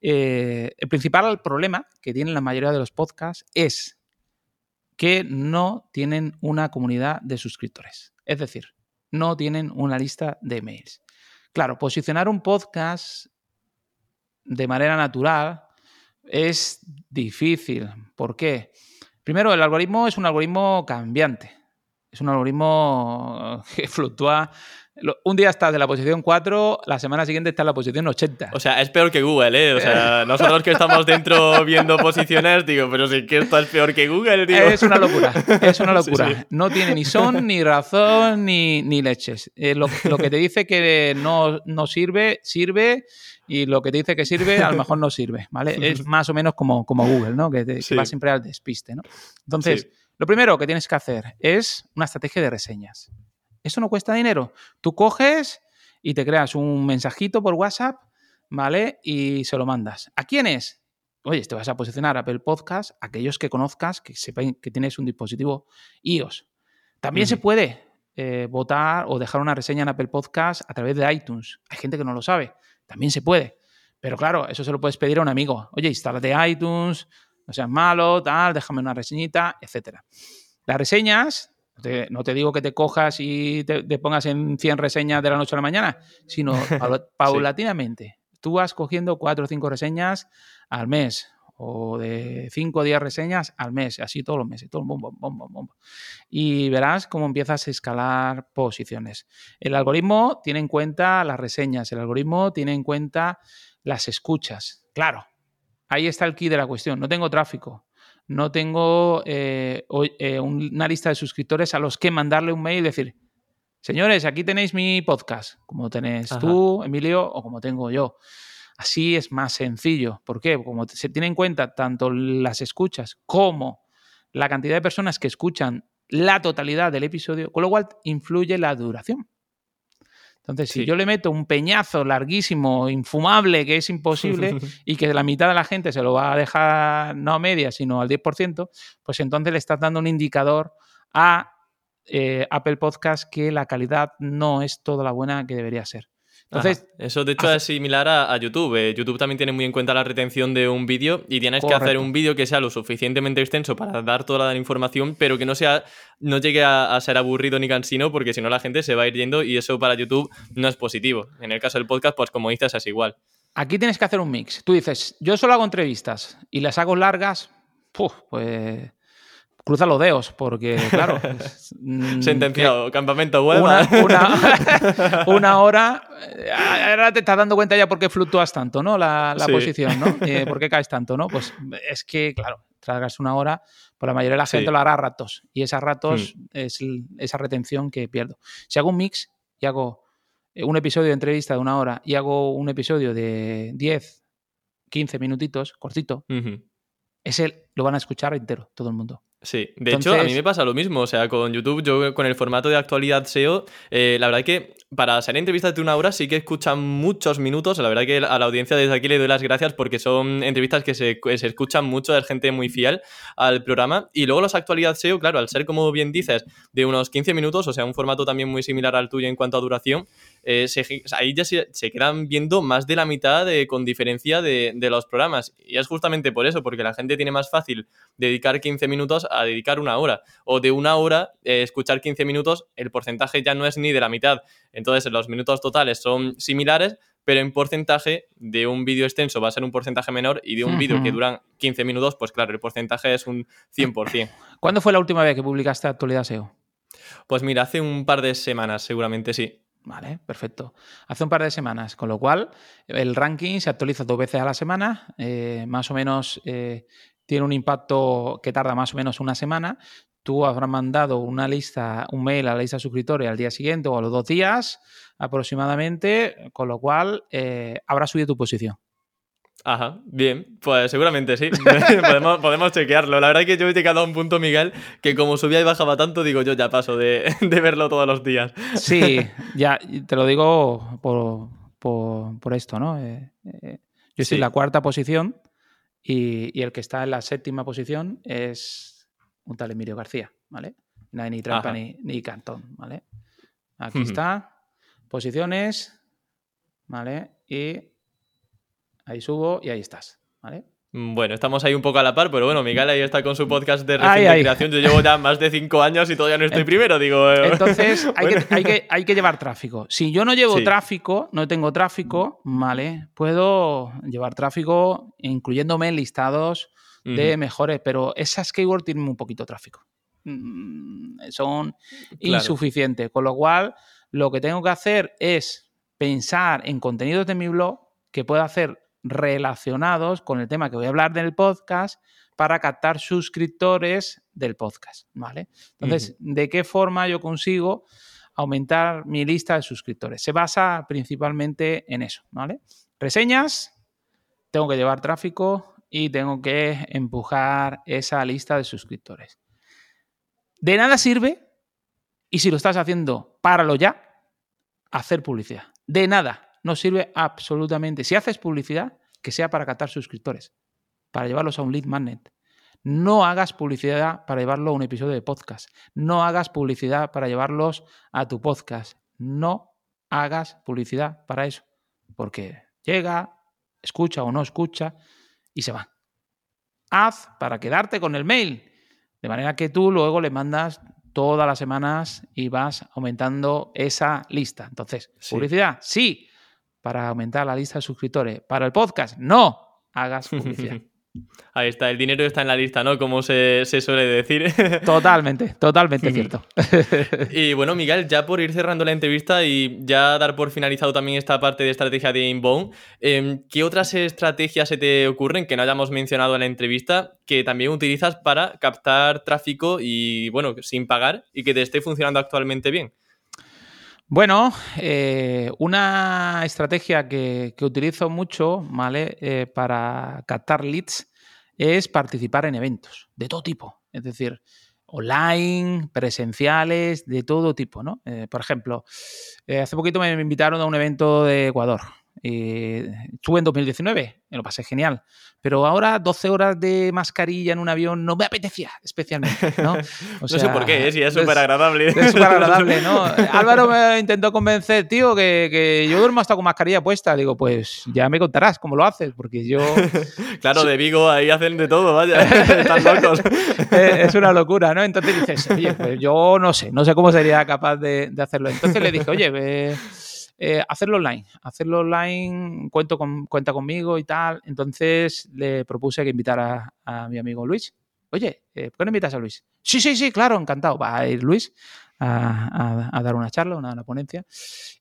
Eh, el principal problema que tienen la mayoría de los podcasts es que no tienen una comunidad de suscriptores. Es decir, no tienen una lista de emails. Claro, posicionar un podcast de manera natural es difícil. ¿Por qué? Primero, el algoritmo es un algoritmo cambiante es un algoritmo que fluctúa. Un día estás de la posición 4, la semana siguiente está en la posición 80. O sea, es peor que Google, ¿eh? O sea, nosotros que estamos dentro viendo posiciones, digo, pero sí que esto es peor que Google, tío. Es una locura, es una locura. No tiene ni son, ni razón, ni, ni leches. Eh, lo, que te dice que no, no sirve, sirve y lo que te dice que sirve, a lo mejor no sirve, ¿vale? Es más o menos como, como Google, ¿no? Que, va siempre al despiste, ¿no? Entonces, lo primero que tienes que hacer es una estrategia de reseñas. Eso no cuesta dinero. Tú coges y te creas un mensajito por WhatsApp, ¿vale? Y se lo mandas. ¿A quiénes? Oye, te vas a posicionar Apple Podcast, aquellos que conozcas, que sepan que tienes un dispositivo iOS. También se puede eh, votar o dejar una reseña en Apple Podcast a través de iTunes. Hay gente que no lo sabe. También se puede. Pero claro, eso se lo puedes pedir a un amigo. Oye, instálate iTunes, no seas malo, tal, déjame una reseñita, etcétera. Las reseñas, no te digo que te cojas y te, pongas en 100 reseñas de la noche a la mañana, sino paulatinamente. Tú vas cogiendo 4 o 5 reseñas al mes o de 5 o 10 reseñas al mes, así todos los meses, todo bom, bom, bom, bom, Y verás cómo empiezas a escalar posiciones. El algoritmo tiene en cuenta las reseñas, el algoritmo tiene en cuenta las escuchas. Claro, ahí está el key de la cuestión. No tengo tráfico. No tengo eh, eh, una lista de suscriptores a los que mandarle un mail y decir, señores, aquí tenéis mi podcast, como tenés tú, Emilio, o como tengo yo. Así es más sencillo. ¿Por qué? Como se tiene en cuenta tanto las escuchas como la cantidad de personas que escuchan la totalidad del episodio, con lo cual influye la duración. Entonces, si yo le meto un peñazo larguísimo, infumable, que es imposible, y que la mitad de la gente se lo va a dejar no a media, sino al 10%, pues entonces le estás dando un indicador a eh, Apple Podcast que la calidad no es toda la buena que debería ser. Entonces, eso de hecho es similar a, YouTube. Eh, YouTube también tiene muy en cuenta la retención de un vídeo y tienes que hacer un vídeo que sea lo suficientemente extenso para dar toda la información, pero que no sea, no llegue a, ser aburrido ni cansino, porque si no la gente se va a ir yendo y eso para YouTube no es positivo. En el caso del podcast, pues como dices, es igual. Aquí tienes que hacer un mix. Tú dices, yo solo hago entrevistas y las hago largas, pues cruza los dedos, porque claro. Mm, Sentenciado, campamento web. Una, hora. Eh, ahora te estás dando cuenta ya por qué fluctúas tanto, ¿no? La, posición, ¿no? Eh, ¿Por qué caes tanto, no? Pues es que, claro, tragas una hora, pues la mayoría de la gente lo hará a ratos. Y esas ratos hmm. es esa retención que pierdo. Si hago un mix y hago eh, un episodio de entrevista de una hora y hago un episodio de 10, 15 minutitos, cortito, ese lo van a escuchar entero, todo el mundo. Sí, de hecho a mí me pasa lo mismo, o sea, con YouTube, yo con el formato de actualidad SEO, eh, la verdad que para hacer entrevistas de una hora sí que escuchan muchos minutos, la verdad que a la audiencia desde aquí le doy las gracias porque son entrevistas que se, se escuchan mucho, es gente muy fiel al programa, y luego las actualidad SEO, claro, al ser como bien dices, de unos 15 minutos, o sea, un formato también muy similar al tuyo en cuanto a duración, eh, ahí ya se, quedan viendo más de la mitad de, con diferencia de, de, los programas. Y es justamente por eso, porque la gente tiene más fácil dedicar 15 minutos a dedicar una hora. O de una hora, eh, escuchar 15 minutos, el porcentaje ya no es ni de la mitad. Entonces, los minutos totales son similares, pero en porcentaje de un vídeo extenso va a ser un porcentaje menor y de un vídeo que dura 15 minutos, pues claro, el porcentaje es un 100%. ¿Cuándo fue la última vez que publicaste Actualidad SEO? Pues mira, hace un par de semanas, seguramente sí. Vale, perfecto. Hace un par de semanas, con lo cual el ranking se actualiza dos veces a la semana, eh, más o menos eh, tiene un impacto que tarda más o menos una semana. Tú habrás mandado una lista, un mail a la lista de suscriptores al día siguiente o a los dos días aproximadamente, con lo cual eh, habrá subido tu posición. Ajá, bien, pues seguramente sí. podemos, chequearlo. La verdad es que yo he llegado a un punto, Miguel, que como subía y bajaba tanto, digo yo ya paso de, verlo todos los días. Sí, ya te lo digo por, esto, ¿no? Eh, eh, yo estoy en la cuarta posición y, el que está en la séptima posición es un tal Emilio García, ¿vale? No hay ni trampa ni, ni, cantón, ¿vale? Aquí está, posiciones, ¿vale? Y Ahí subo y ahí estás, ¿vale? Mm, bueno, estamos ahí un poco a la par, pero bueno, Miguel ahí está con su podcast de reciente creación. Yo llevo ya más de cinco años y todavía no estoy primero, digo. Eh, Entonces, hay, que, llevar tráfico. Si yo no llevo tráfico, no tengo tráfico, ¿vale? Puedo llevar tráfico incluyéndome en listados de mejores, pero esas keywords tienen un poquito de tráfico. Mm, son insuficientes. Con lo cual, lo que tengo que hacer es pensar en contenidos de mi blog que pueda hacer relacionados con el tema que voy a hablar del podcast para captar suscriptores del podcast, ¿vale? Entonces, ¿de qué forma yo consigo aumentar mi lista de suscriptores? Se basa principalmente en eso, ¿vale? Reseñas, tengo que llevar tráfico y tengo que empujar esa lista de suscriptores. De nada sirve, y si lo estás haciendo, páralo ya, hacer publicidad. De nada no sirve absolutamente. Si haces publicidad, que sea para captar suscriptores, para llevarlos a un lead magnet. No hagas publicidad para llevarlo a un episodio de podcast. No hagas publicidad para llevarlos a tu podcast. No hagas publicidad para eso. Porque llega, escucha o no escucha y se va. Haz para quedarte con el mail. De manera que tú luego le mandas todas las semanas y vas aumentando esa lista. Entonces, publicidad, sí, para aumentar la lista de suscriptores. Para el podcast, no hagas publicidad. Ahí está, el dinero está en la lista, ¿no? Como se, suele decir. Totalmente, totalmente cierto. y bueno, Miguel, ya por ir cerrando la entrevista y ya dar por finalizado también esta parte de estrategia de Inbound, em, ¿qué otras estrategias se te ocurren que no hayamos mencionado en la entrevista que también utilizas para captar tráfico y, bueno, sin pagar y que te esté funcionando actualmente bien? Bueno, eh, una estrategia que, utilizo mucho, ¿vale? Eh, para captar leads es participar en eventos de todo tipo. Es decir, online, presenciales, de todo tipo, ¿no? Eh, por ejemplo, hace poquito me invitaron a un evento de Ecuador. Eh, estuve en 2019, me lo pasé genial. Pero ahora 12 horas de mascarilla en un avión no me apetecía especialmente, ¿no? no sé por qué, ¿eh? si es súper agradable. Es súper agradable, ¿no? Álvaro me intentó convencer, tío, que, que, yo duermo hasta con mascarilla puesta. Digo, pues ya me contarás cómo lo haces, porque yo... claro, de Vigo ahí hacen de todo, vaya, están locos. es una locura, ¿no? Entonces dices, oye, pues yo no sé, no sé cómo sería capaz de, de hacerlo. Entonces le dije, oye, ve eh, hacerlo online. Hacerlo online, cuento con, cuenta conmigo y tal. Entonces le propuse que invitara a, mi amigo Luis. Oye, eh, ¿por qué no invitas a Luis? Sí, sí, sí, claro, encantado. Va a ir Luis a, dar una charla, una, ponencia.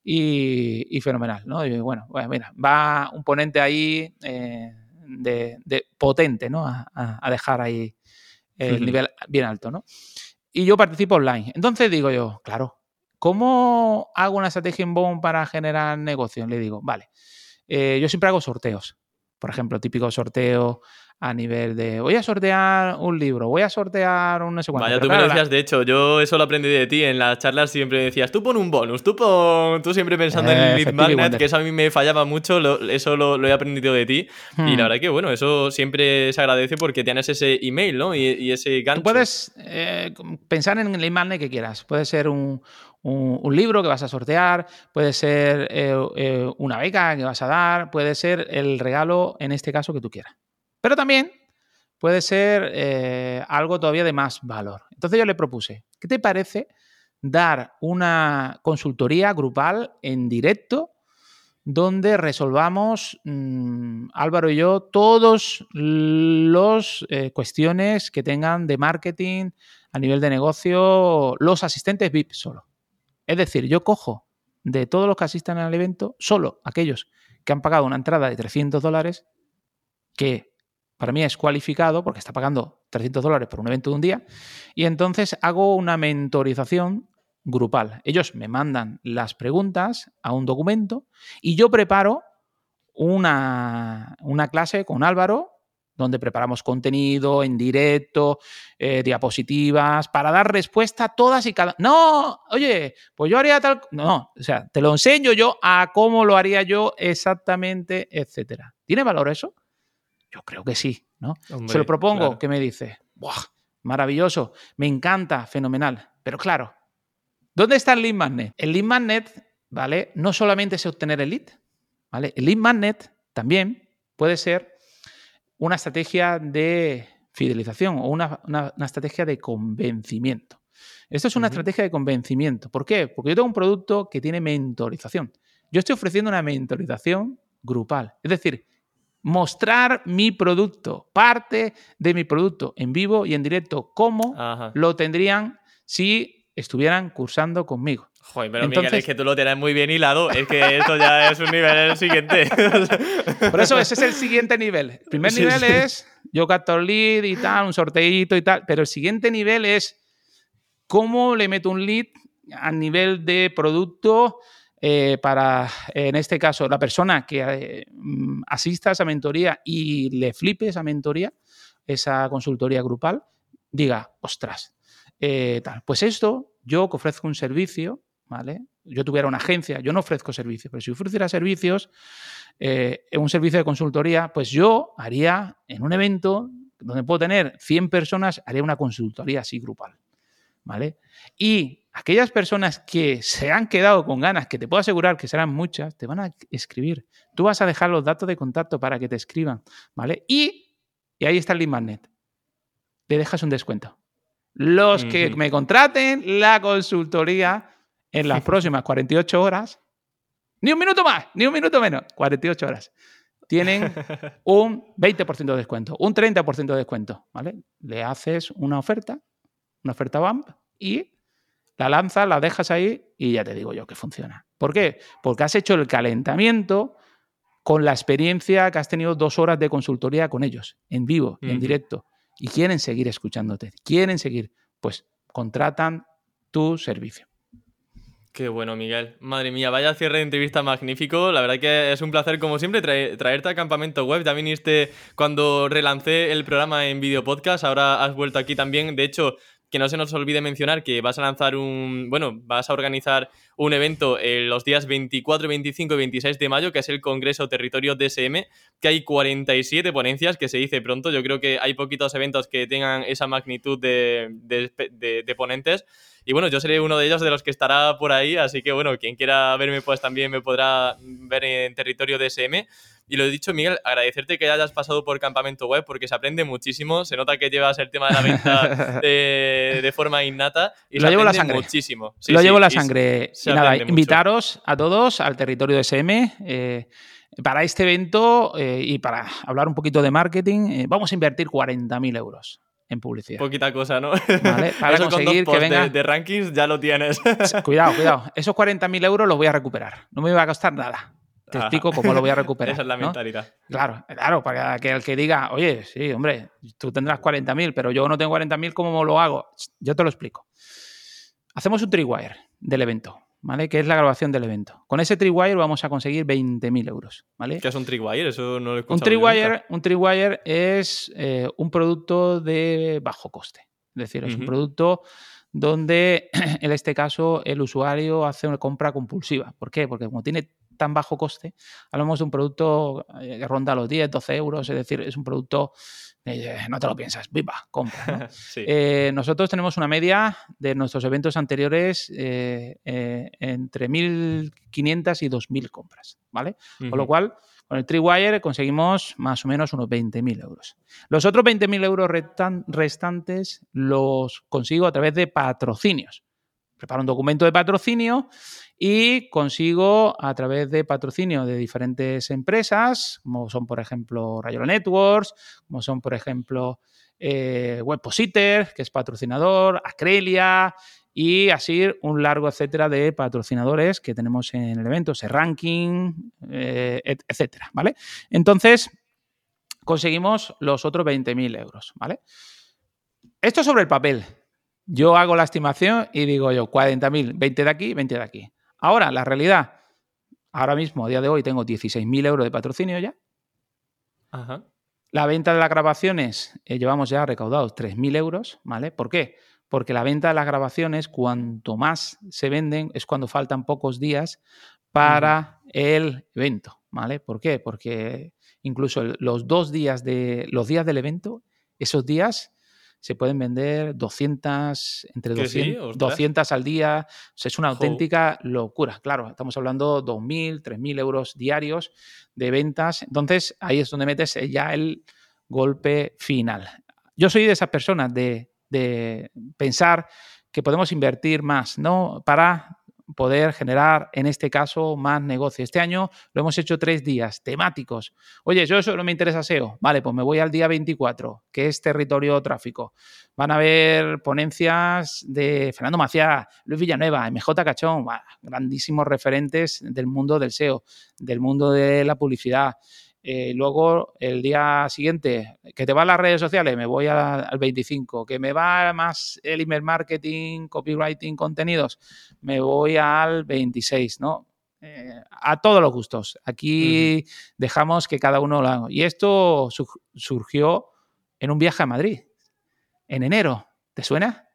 Y, fenomenal, ¿no? Y bueno, mira, va un ponente ahí eh, de, potente, ¿no? A, dejar ahí el nivel bien alto, ¿no? Y yo participo online. Entonces digo yo, claro, ¿Cómo hago una estrategia inbound para generar negocio? Le digo, vale, eh, yo siempre hago sorteos. Por ejemplo, típico sorteo a nivel de voy a sortear un libro, voy a sortear un no sé cuánto. Vaya, tú me decías, de hecho, yo eso lo aprendí de ti. En las charlas siempre decías, tú pon un bonus, tú pon. Tú siempre pensando en el lead magnet, que eso a mí me fallaba mucho, eso lo, he aprendido de ti. Y la hmm. verdad que, bueno, eso siempre se agradece porque tienes ese email, ¿no? Y, ese gancho. Tú puedes eh, pensar en el lead magnet que quieras. Puede ser un, un, libro que vas a sortear, puede ser eh, eh, una beca que vas a dar, puede ser el regalo, en este caso, que tú quieras. Pero también puede ser eh, algo todavía de más valor. Entonces yo le propuse, ¿qué te parece dar una consultoría grupal en directo donde resolvamos, mm, Álvaro y yo, todas las cuestiones que tengan de marketing a nivel de negocio, los asistentes VIP solo? Es decir, yo cojo de todos los que asistan al evento, solo aquellos que han pagado una entrada de 300 dólares, que para mí es cualificado porque está pagando 300 dólares por un evento de un día, y entonces hago una mentorización grupal. Ellos me mandan las preguntas a un documento y yo preparo una, una clase con Álvaro donde preparamos contenido en directo, eh, diapositivas, para dar respuesta a todas y cada... No, oye, pues yo haría tal... No, o sea, te lo enseño yo a cómo lo haría yo exactamente, etcétera. ¿Tiene valor eso? Yo creo que sí, ¿no? Se lo propongo, ¿qué me dice? ¡Buah! Maravilloso, me encanta, fenomenal. Pero claro, ¿dónde está el lead magnet? El lead magnet, ¿vale? No solamente es obtener el lead, ¿vale? El lead magnet también puede ser una estrategia de fidelización o una, estrategia de convencimiento. Esto es una estrategia de convencimiento. ¿Por qué? Porque yo tengo un producto que tiene mentorización. Yo estoy ofreciendo una mentorización grupal. Es decir, mostrar mi producto, parte de mi producto en vivo y en directo, cómo lo tendrían si estuvieran cursando conmigo. Joder, pero Miguel, es que tú lo tienes muy bien hilado. Es que esto ya es un nivel siguiente. Por eso ese es el siguiente nivel. El primer nivel es yo capto el lead y tal, un sorteito y tal. Pero el siguiente nivel es cómo le meto un lead a nivel de producto eh, para, en este caso, la persona que eh, asista a esa mentoría y le flipe esa mentoría, esa consultoría grupal, diga, ostras, eh, tal. Pues esto, yo que ofrezco un servicio, yo tuviera una agencia, yo no ofrezco servicios, pero si ofreciera servicios, eh, un servicio de consultoría, pues yo haría en un evento donde puedo tener 100 personas, haría una consultoría así grupal, ¿vale? Y aquellas personas que se han quedado con ganas, que te puedo asegurar que serán muchas, te van a escribir. Tú vas a dejar los datos de contacto para que te escriban, ¿vale? Y, y ahí está el lead magnet. Le dejas un descuento. Los que me contraten la consultoría en las próximas 48 horas, ni un minuto más, ni un minuto menos, 48 horas, tienen un 20% de descuento, un 30% de descuento, ¿vale? Le haces una oferta, una oferta BAMP y la lanzas, la dejas ahí y ya te digo yo que funciona. ¿Por qué? Porque has hecho el calentamiento con la experiencia que has tenido dos horas de consultoría con ellos, en vivo, en directo, y quieren seguir escuchándote, quieren seguir, pues contratan tu servicio. Qué bueno, Miguel. Madre mía, vaya cierre de entrevista magnífico. La verdad que es un placer, como siempre, traerte al campamento web. Ya viniste cuando relancé el programa en video podcast. Ahora has vuelto aquí también. De hecho, que no se nos olvide mencionar que vas a lanzar un, bueno, vas a organizar un evento en los días 24, 25 y 26 de mayo, que es el Congreso Territorio DSM, que hay 47 ponencias, que se dice pronto. Yo creo que hay poquitos eventos que tengan esa magnitud de, de ponentes. Y bueno, yo seré uno de ellos de los que estará por ahí, así que bueno, quien quiera verme pues también me podrá ver en territorio DSM. Y lo he dicho, Miguel, agradecerte que hayas pasado por Campamento Web porque se aprende muchísimo. Se nota que llevas el tema de la venta de, forma innata y lo llevo la sangre. muchísimo. lo llevo la sangre. Y, nada, invitaros a todos al territorio DSM. Eh, para este evento eh, y para hablar un poquito de marketing, eh, vamos a invertir 40.000 euros en publicidad. Poquita cosa, ¿no? Para conseguir que venga... De, rankings ya lo tienes. cuidado, cuidado. Esos 40.000 euros los voy a recuperar. No me va a costar nada. Te explico cómo lo voy a recuperar. Esa es la mentalidad. Claro, claro, para que el que diga, oye, sí, hombre, tú tendrás 40.000, pero yo no tengo 40.000, ¿cómo lo hago? Yo te lo explico. Hacemos un tripwire del evento. ¿vale? Que es la grabación del evento. Con ese Tripwire vamos a conseguir 20.000 euros, ¿vale? ¿Qué es un Tripwire? Eso no lo he un Tripwire, un Tripwire es eh, un producto de bajo coste. Es decir, es un producto donde en este caso el usuario hace una compra compulsiva. ¿Por qué? Porque como tiene tan bajo coste, hablamos de un producto eh, que ronda los 10, 12 euros, es decir, es un producto eh, no te lo piensas, viva, compra. Eh, nosotros tenemos una media de nuestros eventos anteriores eh, entre 1.500 y 2.000 compras, ¿vale? Con lo cual, con el Triwire conseguimos más o menos unos 20.000 euros. Los otros 20.000 euros restantes los consigo a través de patrocinios. Preparo un documento de patrocinio y consigo a través de patrocinio de diferentes empresas, como son por ejemplo Rayola Networks, como son por ejemplo eh, Webpositor, que es patrocinador, Acrelia y así un largo etcétera de patrocinadores que tenemos en el evento, ese ranking, eh, etcétera, ¿vale? Entonces, conseguimos los otros 20.000 euros, ¿vale? Esto sobre el papel. Yo hago la estimación y digo yo, 40.000, 20 de aquí, 20 de aquí. Ahora, la realidad. Ahora mismo, a día de hoy, tengo 16.000 euros de patrocinio ya. Ajá. La venta de las grabaciones, eh, llevamos ya recaudados 3.000 euros, ¿vale? ¿Por qué? Porque la venta de las grabaciones, cuanto más se venden, es cuando faltan pocos días para el evento, ¿vale? ¿Por qué? Porque incluso los dos días de los días del evento, esos días se pueden vender 200, entre 200, al día. es una auténtica locura. Claro, estamos hablando de 2.000, 3.000 euros diarios de ventas. Entonces, ahí es donde metes ya el golpe final. Yo soy de esas personas de, de pensar que podemos invertir más, ¿no? Para poder generar, en este caso, más negocio. Este año lo hemos hecho tres días temáticos. Oye, yo eso no me interesa SEO. Vale, pues me voy al día 24, que es territorio tráfico. Van a haber ponencias de Fernando Maciá, Luis Villanueva, MJ Cachón, grandísimos referentes del mundo del SEO, del mundo de la publicidad. Eh, luego, el día siguiente, que te va a las redes sociales, me voy al 25. Que me va más el email marketing, copywriting, contenidos, me voy al 26, ¿no? Eh, a todos los gustos. Aquí dejamos que cada uno lo haga. Y esto surgió en un viaje a Madrid, en enero. ¿Te suena?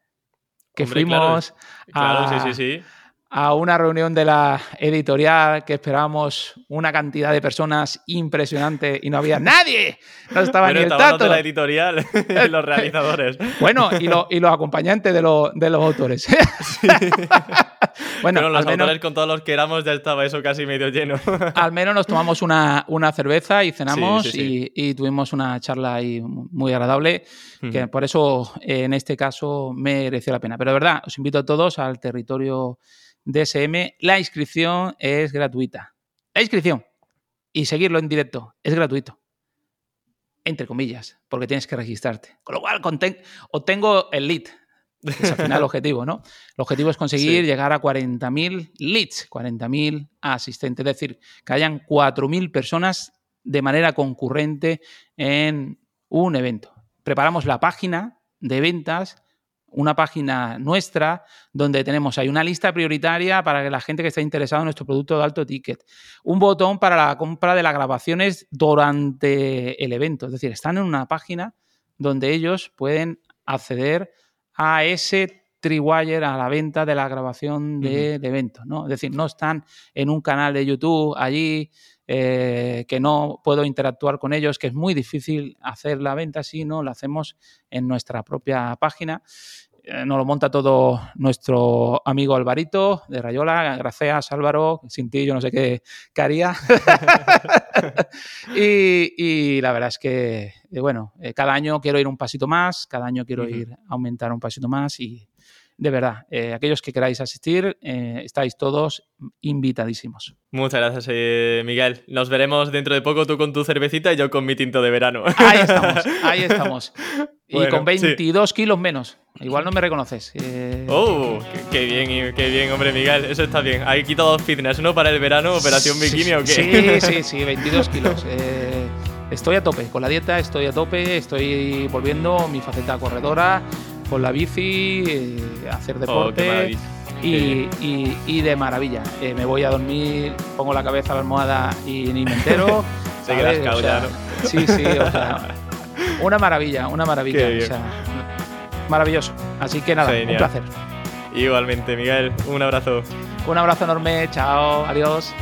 Que fuimos claro, sí, sí, sí a una reunión de la editorial que esperábamos una cantidad de personas impresionante y no había nadie. No estaba ni el tato. de la editorial y los realizadores. Bueno, y, y los acompañantes de, de los autores. bueno, los autores con todos los que éramos ya estaba eso casi medio lleno. al menos nos tomamos una, cerveza y cenamos Y, tuvimos una charla ahí muy agradable, que por eso en este caso mereció la pena. Pero de verdad, os invito a todos al territorio DSM, la inscripción es gratuita. La inscripción y seguirlo en directo es gratuito. Entre comillas, porque tienes que registrarte. Con lo cual obtengo el lead. Es al final el objetivo, ¿no? El objetivo es conseguir llegar a 40.000 leads, 40.000 asistentes, es decir, que hayan 4.000 personas de manera concurrente en un evento. Preparamos la página de ventas una página nuestra donde tenemos ahí una lista prioritaria para que la gente que esté interesada en nuestro producto de alto ticket, un botón para la compra de las grabaciones durante el evento, es decir, están en una página donde ellos pueden acceder a ese Triwire a la venta de la grabación de, eventos, ¿no? Es decir, no están en un canal de YouTube allí eh, que no puedo interactuar con ellos, que es muy difícil hacer la venta así, ¿no? Lo hacemos en nuestra propia página. Eh, nos lo monta todo nuestro amigo Alvarito de Rayola. Gracias, Álvaro. Sin ti yo no sé qué, haría. y, la verdad es que, eh, bueno, cada año quiero ir un pasito más, cada año quiero ir a aumentar un pasito más y, de verdad, eh, aquellos que queráis asistir, eh, estáis todos invitadísimos. Muchas gracias, eh, Miguel. Nos veremos dentro de poco tú con tu cervecita y yo con mi tinto de verano. Ahí estamos, ahí estamos. y con 22 kilos menos. Igual no me reconoces. ¡Oh! Qué, bien, qué bien, hombre, Miguel. Eso está bien. Hay quitado fitness, ¿no? Para el verano, operación bikini o qué. Sí, sí, sí, 22 kilos. estoy a tope. Con la dieta estoy a tope. Estoy volviendo mi faceta corredora con la bici, eh, hacer oh, deporte. y, de maravilla. Eh, me voy a dormir, pongo la cabeza a la almohada y ni me entero. Sí, sí, una maravilla, una maravilla. maravilloso. Así que nada, un placer. Igualmente, Miguel, un abrazo. Un abrazo enorme, chao, adiós.